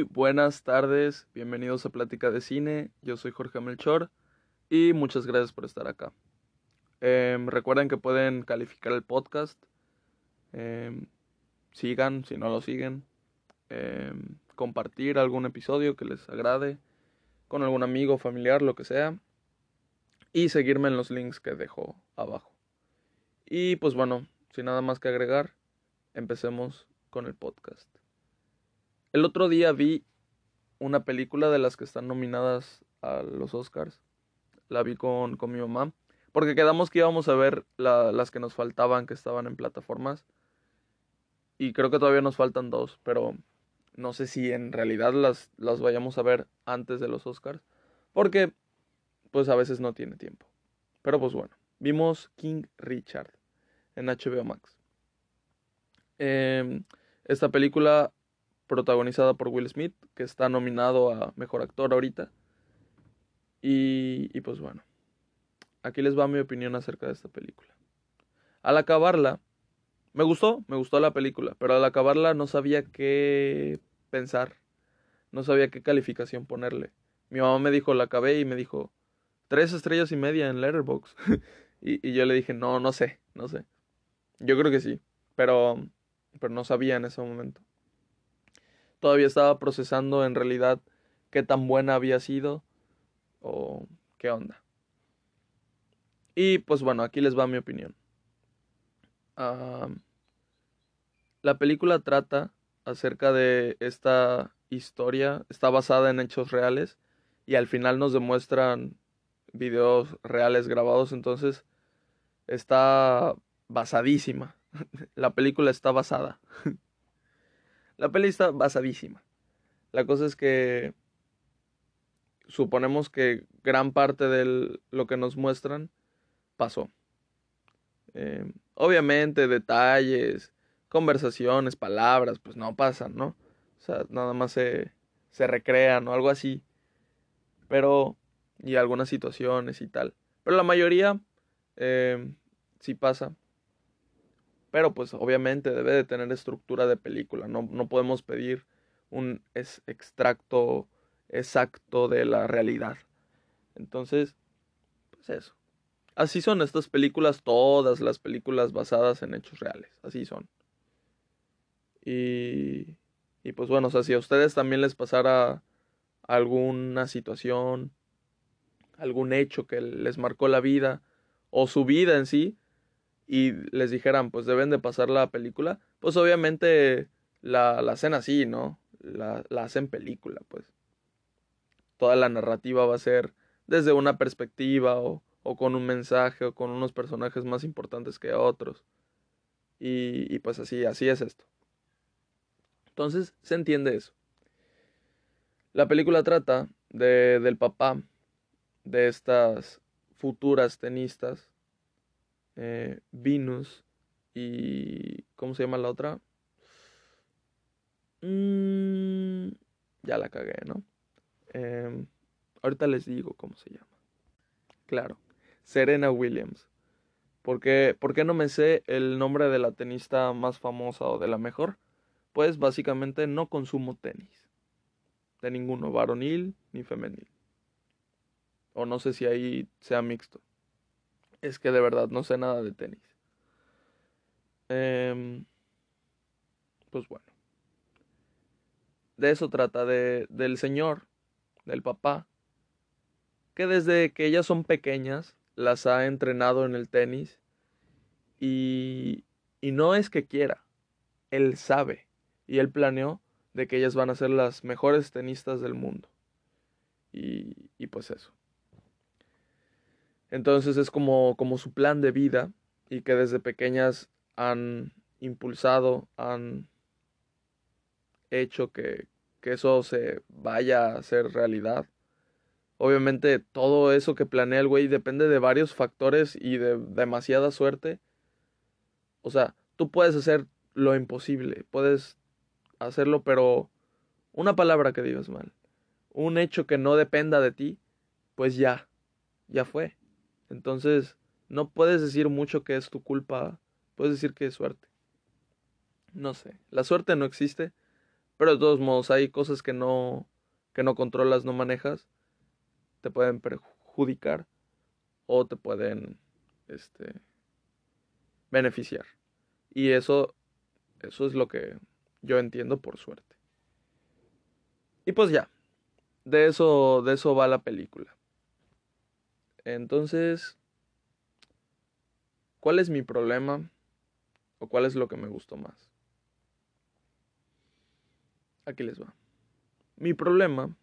Buenas tardes, bienvenidos a Plática de Cine, yo soy Jorge Melchor y muchas gracias por estar acá. Em, recuerden que pueden calificar el podcast, em, sigan si no lo siguen, em, compartir algún episodio que les agrade con algún amigo, familiar, lo que sea, y seguirme en los links que dejo abajo. Y pues bueno, sin nada más que agregar, empecemos con el podcast. El otro día vi una película de las que están nominadas a los Oscars. La vi con, con mi mamá. Porque quedamos que íbamos a ver las que nos faltaban, que estaban en plataformas. Y creo que todavía nos faltan dos, pero no sé si en realidad las, las vayamos a ver antes de los Oscars. Porque, pues a veces no tiene tiempo. Pero pues bueno, vimos King Richard en HBO Max. Em, esta película protagonizada por Will Smith, que está nominado a Mejor Actor ahorita. Y, y pues bueno, aquí les va mi opinión acerca de esta película. Al acabarla, me gustó, me gustó la película, pero al acabarla no sabía qué pensar, no sabía qué calificación ponerle. Mi mamá me dijo, la acabé y me dijo, tres estrellas y media en Letterboxd. y, y yo le dije, no, no sé, no sé. Yo creo que sí, pero, pero no sabía en ese momento todavía estaba procesando en realidad qué tan buena había sido o qué onda. Y pues bueno, aquí les va mi opinión. la película trata acerca de esta historia, está basada en hechos reales y al final nos demuestran videos reales grabados, entonces está basadísima. La película está basada. La peli está basadísima. La cosa es que suponemos que gran parte de lo que nos muestran pasó. Em, obviamente detalles, conversaciones, palabras, pues no pasan, ¿no? O sea, nada más se, se recrean o algo así. Pero, y algunas situaciones y tal. Pero la mayoría eh, sí pasa. Pero pues obviamente debe de tener estructura de película. No, no podemos pedir un extracto exacto de la realidad. Entonces, pues eso. Así son estas películas, todas las películas basadas en hechos reales. Así son. Y, y pues bueno, o sea, si a ustedes también les pasara alguna situación, algún hecho que les marcó la vida, o su vida en sí, y les dijeran, pues deben de pasar la película, pues obviamente la, la hacen así, ¿no? La, la hacen película, pues. Toda la narrativa va a ser desde una perspectiva o, o con un mensaje o con unos personajes más importantes que otros. Y, y pues así, así es esto. Entonces se entiende eso. La película trata de, del papá de estas futuras tenistas eh, Venus y... ¿Cómo se llama la otra? Mm, ya la cagué, ¿no? Em, ahorita les digo cómo se llama. Claro, Serena Williams. ¿Por qué, ¿Por qué no me sé el nombre de la tenista más famosa o de la mejor? Pues básicamente no consumo tenis. De ninguno, varonil ni femenil. O no sé si ahí sea mixto es que de verdad no sé nada de tenis. Em, pues bueno. De eso trata, de, del señor, del papá, que desde que ellas son pequeñas las ha entrenado en el tenis y, y no es que quiera, él sabe y él planeó de que ellas van a ser las mejores tenistas del mundo. Y, y pues eso. Entonces es como, como su plan de vida y que desde pequeñas han impulsado, han hecho que, que eso se vaya a hacer realidad. Obviamente todo eso que planea el güey depende de varios factores y de demasiada suerte. O sea, tú puedes hacer lo imposible, puedes hacerlo, pero una palabra que digas mal, un hecho que no dependa de ti, pues ya, ya fue. Entonces, no puedes decir mucho que es tu culpa, puedes decir que es suerte. No sé, la suerte no existe, Pero de todos modos, hay cosas que no, que no controlas, no manejas, te pueden perjudicar o te pueden este, beneficiar. Y eso, eso es lo que yo entiendo por suerte. Y pues ya, de eso, de eso va la película. Entonces, ¿cuál es mi problema? ¿O cuál es lo que me gustó más? Aquí les va. Mi problema,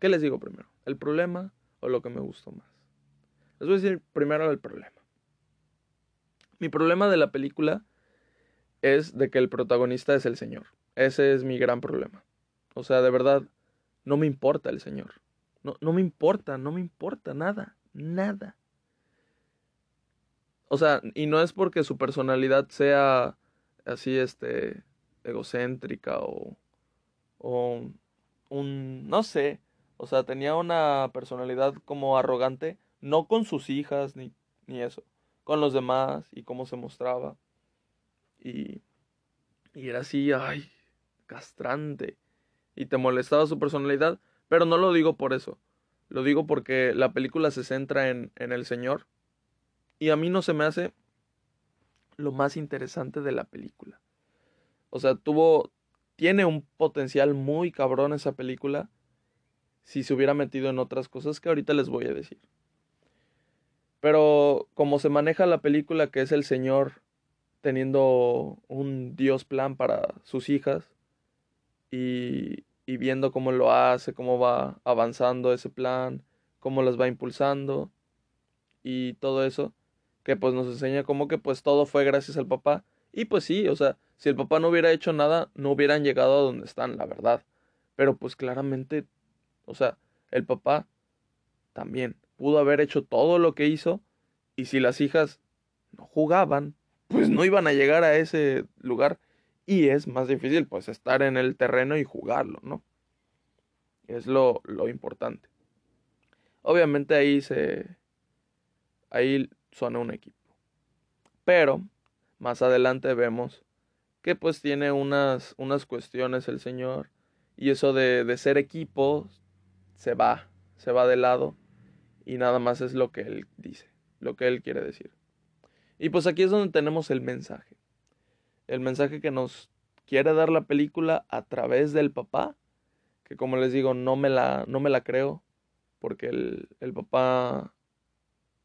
¿qué les digo primero? ¿El problema o lo que me gustó más? Les voy a decir primero el problema. Mi problema de la película es de que el protagonista es el Señor. Ese es mi gran problema. O sea, de verdad, no me importa el Señor. No, no me importa, no me importa nada, nada. O sea, y no es porque su personalidad sea así, este, egocéntrica o, o un, no sé, o sea, tenía una personalidad como arrogante, no con sus hijas ni, ni eso, con los demás y cómo se mostraba. Y, y era así, ay, castrante. Y te molestaba su personalidad, pero no lo digo por eso. Lo digo porque la película se centra en, en el Señor. Y a mí no se me hace lo más interesante de la película. O sea, tuvo, tiene un potencial muy cabrón esa película si se hubiera metido en otras cosas que ahorita les voy a decir. Pero como se maneja la película, que es el Señor teniendo un Dios plan para sus hijas y, y viendo cómo lo hace, cómo va avanzando ese plan, cómo las va impulsando y todo eso, que pues nos enseña como que pues todo fue gracias al papá. Y pues sí, o sea, si el papá no hubiera hecho nada, no hubieran llegado a donde están, la verdad. Pero pues claramente, o sea, el papá también pudo haber hecho todo lo que hizo y si las hijas no jugaban, pues no iban a llegar a ese lugar y es más difícil pues estar en el terreno y jugarlo, ¿no? Es lo, lo importante. Obviamente ahí se... ahí suena un equipo. Pero más adelante vemos que pues tiene unas, unas cuestiones el señor y eso de, de ser equipo se va, se va de lado y nada más es lo que él dice, lo que él quiere decir. Y pues aquí es donde tenemos el mensaje. El mensaje que nos quiere dar la película a través del papá, que como les digo, no me la, no me la creo, porque el, el papá,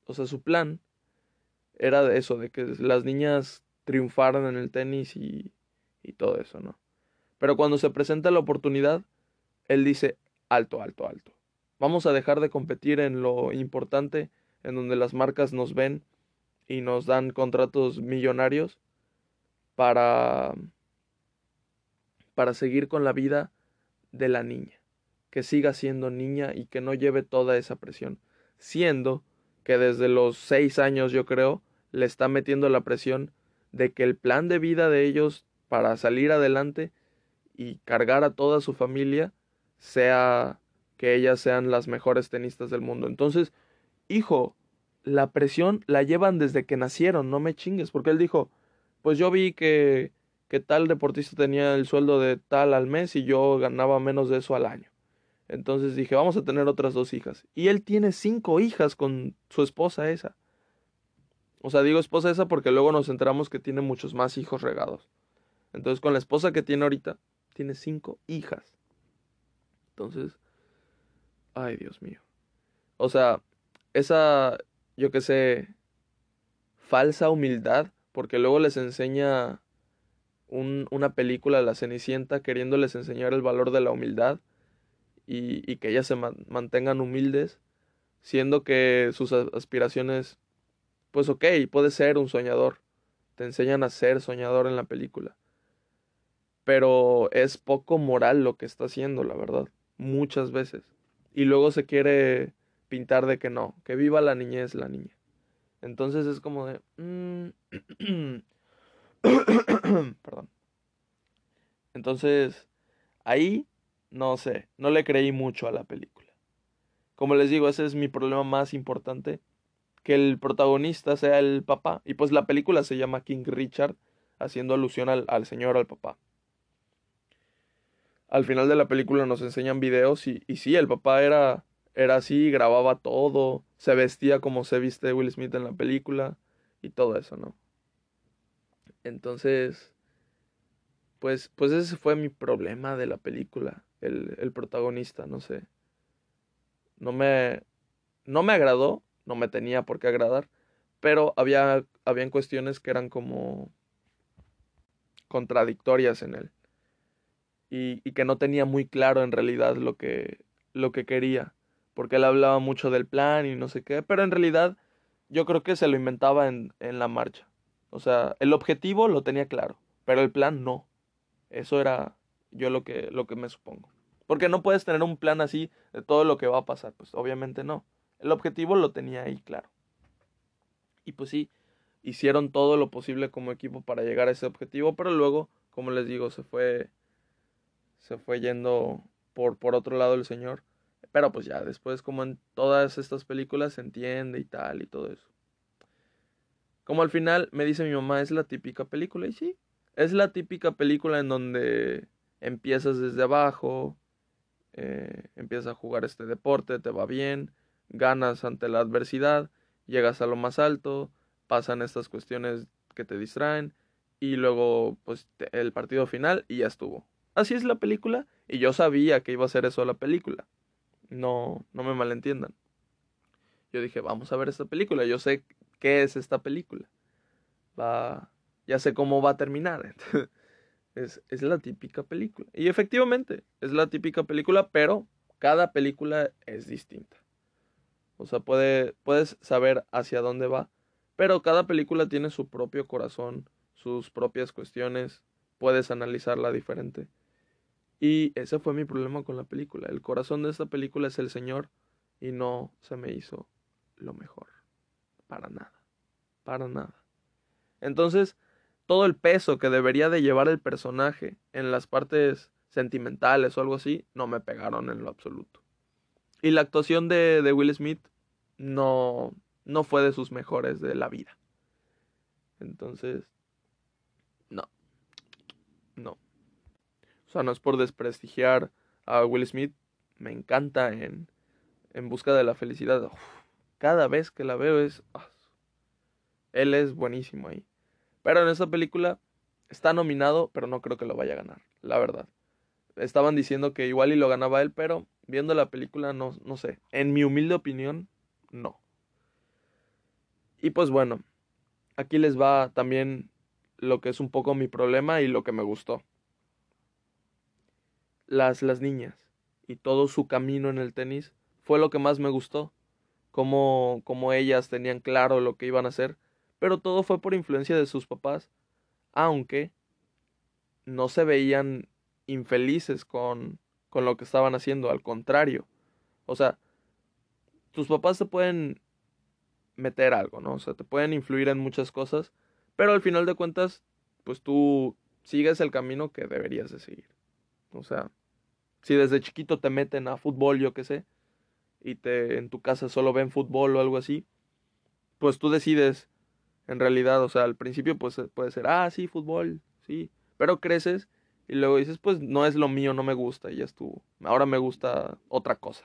o sea, su plan era de eso, de que las niñas triunfaran en el tenis y, y todo eso, ¿no? Pero cuando se presenta la oportunidad, él dice, alto, alto, alto. Vamos a dejar de competir en lo importante, en donde las marcas nos ven y nos dan contratos millonarios para para seguir con la vida de la niña, que siga siendo niña y que no lleve toda esa presión, siendo que desde los seis años yo creo le está metiendo la presión de que el plan de vida de ellos para salir adelante y cargar a toda su familia sea que ellas sean las mejores tenistas del mundo. Entonces, hijo, la presión la llevan desde que nacieron, no me chingues, porque él dijo, pues yo vi que, que tal deportista tenía el sueldo de tal al mes y yo ganaba menos de eso al año. Entonces dije, vamos a tener otras dos hijas. Y él tiene cinco hijas con su esposa esa. O sea, digo esposa esa porque luego nos enteramos que tiene muchos más hijos regados. Entonces, con la esposa que tiene ahorita, tiene cinco hijas. Entonces, ay Dios mío. O sea, esa, yo que sé, falsa humildad, porque luego les enseña un, una película, La Cenicienta, queriéndoles enseñar el valor de la humildad y, y que ellas se mantengan humildes, siendo que sus aspiraciones, pues ok, puede ser un soñador, te enseñan a ser soñador en la película, pero es poco moral lo que está haciendo, la verdad, muchas veces. Y luego se quiere pintar de que no, que viva la niñez la niña. Entonces es como de... Mm, perdón. Entonces, ahí, no sé, no le creí mucho a la película. Como les digo, ese es mi problema más importante, que el protagonista sea el papá. Y pues la película se llama King Richard, haciendo alusión al, al señor, al papá. al final de la película nos enseñan videos y, y sí, el papá era, era así, grababa todo, se vestía como se viste Will Smith en la película y todo eso, ¿no? Entonces, pues, pues ese fue mi problema de la película, el, el protagonista, no sé. No me, no me agradó, no me tenía por qué agradar, pero había, habían cuestiones que eran como contradictorias en él. Y, y, que no tenía muy claro en realidad lo que, lo que quería. Porque él hablaba mucho del plan y no sé qué, pero en realidad yo creo que se lo inventaba en, en la marcha. O sea, el objetivo lo tenía claro, pero el plan no. Eso era yo lo que, lo que me supongo. Porque no puedes tener un plan así de todo lo que va a pasar, pues obviamente no. El objetivo lo tenía ahí claro. Y pues sí, hicieron todo lo posible como equipo para llegar a ese objetivo, pero luego, como les digo, se fue se fue yendo por por otro lado el señor. Pero pues ya después como en todas estas películas se entiende y tal y todo eso. Como al final me dice mi mamá, es la típica película y sí, es la típica película en donde empiezas desde abajo, eh, empiezas a jugar este deporte, te va bien, ganas ante la adversidad, llegas a lo más alto, pasan estas cuestiones que te distraen y luego pues el partido final y ya estuvo. Así es la película y yo sabía que iba a ser eso la película. No, no me malentiendan. Yo dije, vamos a ver esta película, yo sé qué es esta película. Va, ya sé cómo va a terminar. es, es la típica película. Y efectivamente, es la típica película, pero cada película es distinta. O sea, puede, puedes saber hacia dónde va. Pero cada película tiene su propio corazón, sus propias cuestiones. Puedes analizarla diferente. Y ese fue mi problema con la película. El corazón de esta película es el Señor y no se me hizo lo mejor. Para nada. Para nada. Entonces, todo el peso que debería de llevar el personaje en las partes sentimentales o algo así, no me pegaron en lo absoluto. Y la actuación de, de Will Smith no, no fue de sus mejores de la vida. Entonces, no. No. O sea, no es por desprestigiar a Will Smith. Me encanta en, en busca de la felicidad. Cada vez que la veo es... Oh, él es buenísimo ahí. Pero en esta película está nominado, pero no creo que lo vaya a ganar, la verdad. Estaban diciendo que igual y lo ganaba él, pero viendo la película no, no sé. En mi humilde opinión, no. Y pues bueno, aquí les va también lo que es un poco mi problema y lo que me gustó. Las, las niñas y todo su camino en el tenis fue lo que más me gustó. Como, como ellas tenían claro lo que iban a hacer, pero todo fue por influencia de sus papás, aunque no se veían infelices con, con lo que estaban haciendo, al contrario. O sea, tus papás te pueden meter algo, ¿no? O sea, te pueden influir en muchas cosas, pero al final de cuentas, pues tú sigues el camino que deberías de seguir. O sea, si desde chiquito te meten a fútbol, yo qué sé, y te en tu casa solo ven fútbol o algo así, pues tú decides en realidad, o sea, al principio pues puede ser, ah, sí, fútbol, sí, pero creces y luego dices, pues no es lo mío, no me gusta y ya estuvo. Ahora me gusta otra cosa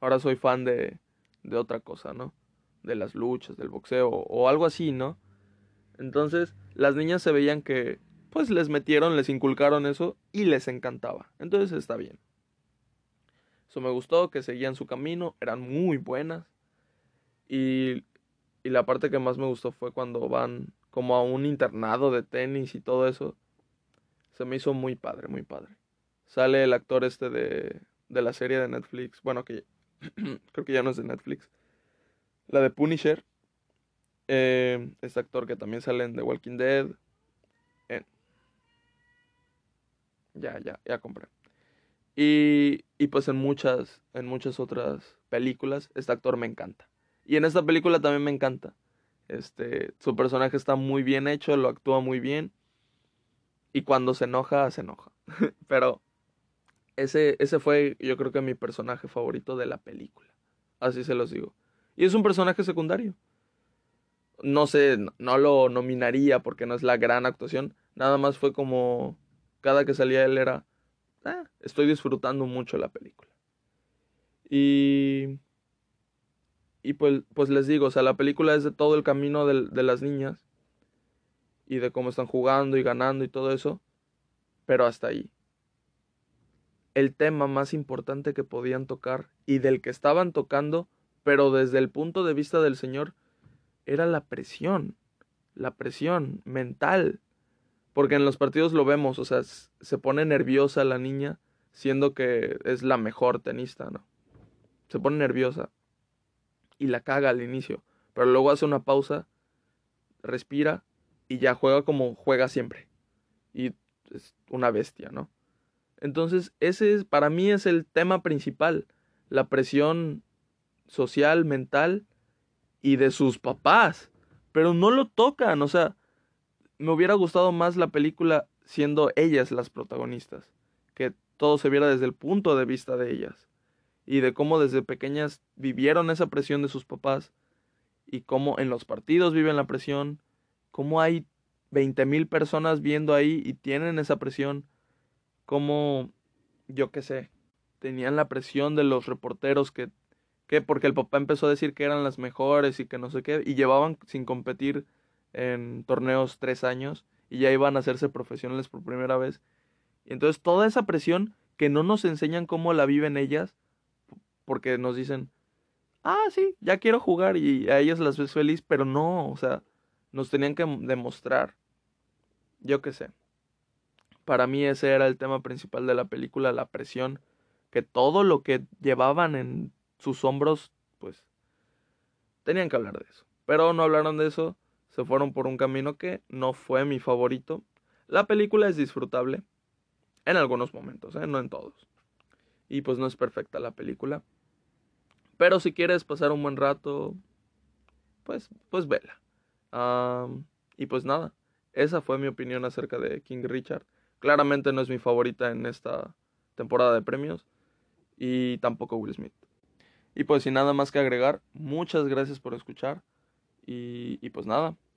ahora soy fan de, de otra cosa, ¿no? De las luchas, del boxeo o algo así, ¿no? Entonces, las niñas se veían que, pues les metieron, les inculcaron eso y les encantaba. Entonces está bien. Eso me gustó, que seguían su camino, eran muy buenas. Y, y la parte que más me gustó fue cuando van como a un internado de tenis y todo eso. Se me hizo muy padre, muy padre. Sale el actor este de, de la serie de Netflix, bueno, que creo que ya no es de Netflix. La de Punisher. Eh, este actor que también sale en The Walking Dead. Ya, ya, ya compré. Y, y pues en muchas, en muchas otras películas, este actor me encanta. Y en esta película también me encanta. Este, su personaje está muy bien hecho, lo actúa muy bien. Y cuando se enoja, se enoja. Pero ese, ese fue, yo creo que mi personaje favorito de la película. Así se los digo. Y es un personaje secundario. No sé, no lo nominaría porque no es la gran actuación. Nada más fue como. Cada que salía él era ah, estoy disfrutando mucho la película. Y, y pues, pues les digo, o sea, la película es de todo el camino de, de las niñas y de cómo están jugando y ganando y todo eso, pero hasta ahí. El tema más importante que podían tocar y del que estaban tocando, pero desde el punto de vista del Señor, era la presión, la presión mental. Porque en los partidos lo vemos, o sea, se pone nerviosa la niña, siendo que es la mejor tenista, ¿no? Se pone nerviosa y la caga al inicio, pero luego hace una pausa, respira y ya juega como juega siempre. Y es una bestia, ¿no? Entonces, ese es, para mí es el tema principal, la presión social, mental y de sus papás. Pero no lo tocan, o sea, me hubiera gustado más la película siendo ellas las protagonistas, que todo se viera desde el punto de vista de ellas y de cómo desde pequeñas vivieron esa presión de sus papás y cómo en los partidos viven la presión cómo hay 20 mil personas viendo ahí y tienen esa presión, cómo, yo qué sé, tenían la presión de los reporteros que, que, porque el papá empezó a decir que eran las mejores y que no sé qué, y llevaban sin competir en torneos tres años y ya iban a hacerse profesionales por primera vez. Y entonces toda esa presión que no nos enseñan cómo la viven ellas, porque nos dicen, ah, sí, ya quiero jugar y a ellas las ves feliz, pero no, o sea, nos tenían que demostrar. Yo qué sé. Para mí ese era el tema principal de la película, la presión, que todo lo que llevaban en sus hombros, pues, tenían que hablar de eso. Pero no hablaron de eso, se fueron por un camino que no fue mi favorito. La película es disfrutable, en algunos momentos, ¿eh? no en todos. Y pues no es perfecta la película. Pero si quieres pasar un buen rato, pues, pues vela y pues nada, esa fue mi opinión acerca de King Richard. Claramente no es mi favorita en esta temporada de premios y tampoco Will Smith. Y pues sin nada más que agregar, muchas gracias por escuchar y, y pues nada,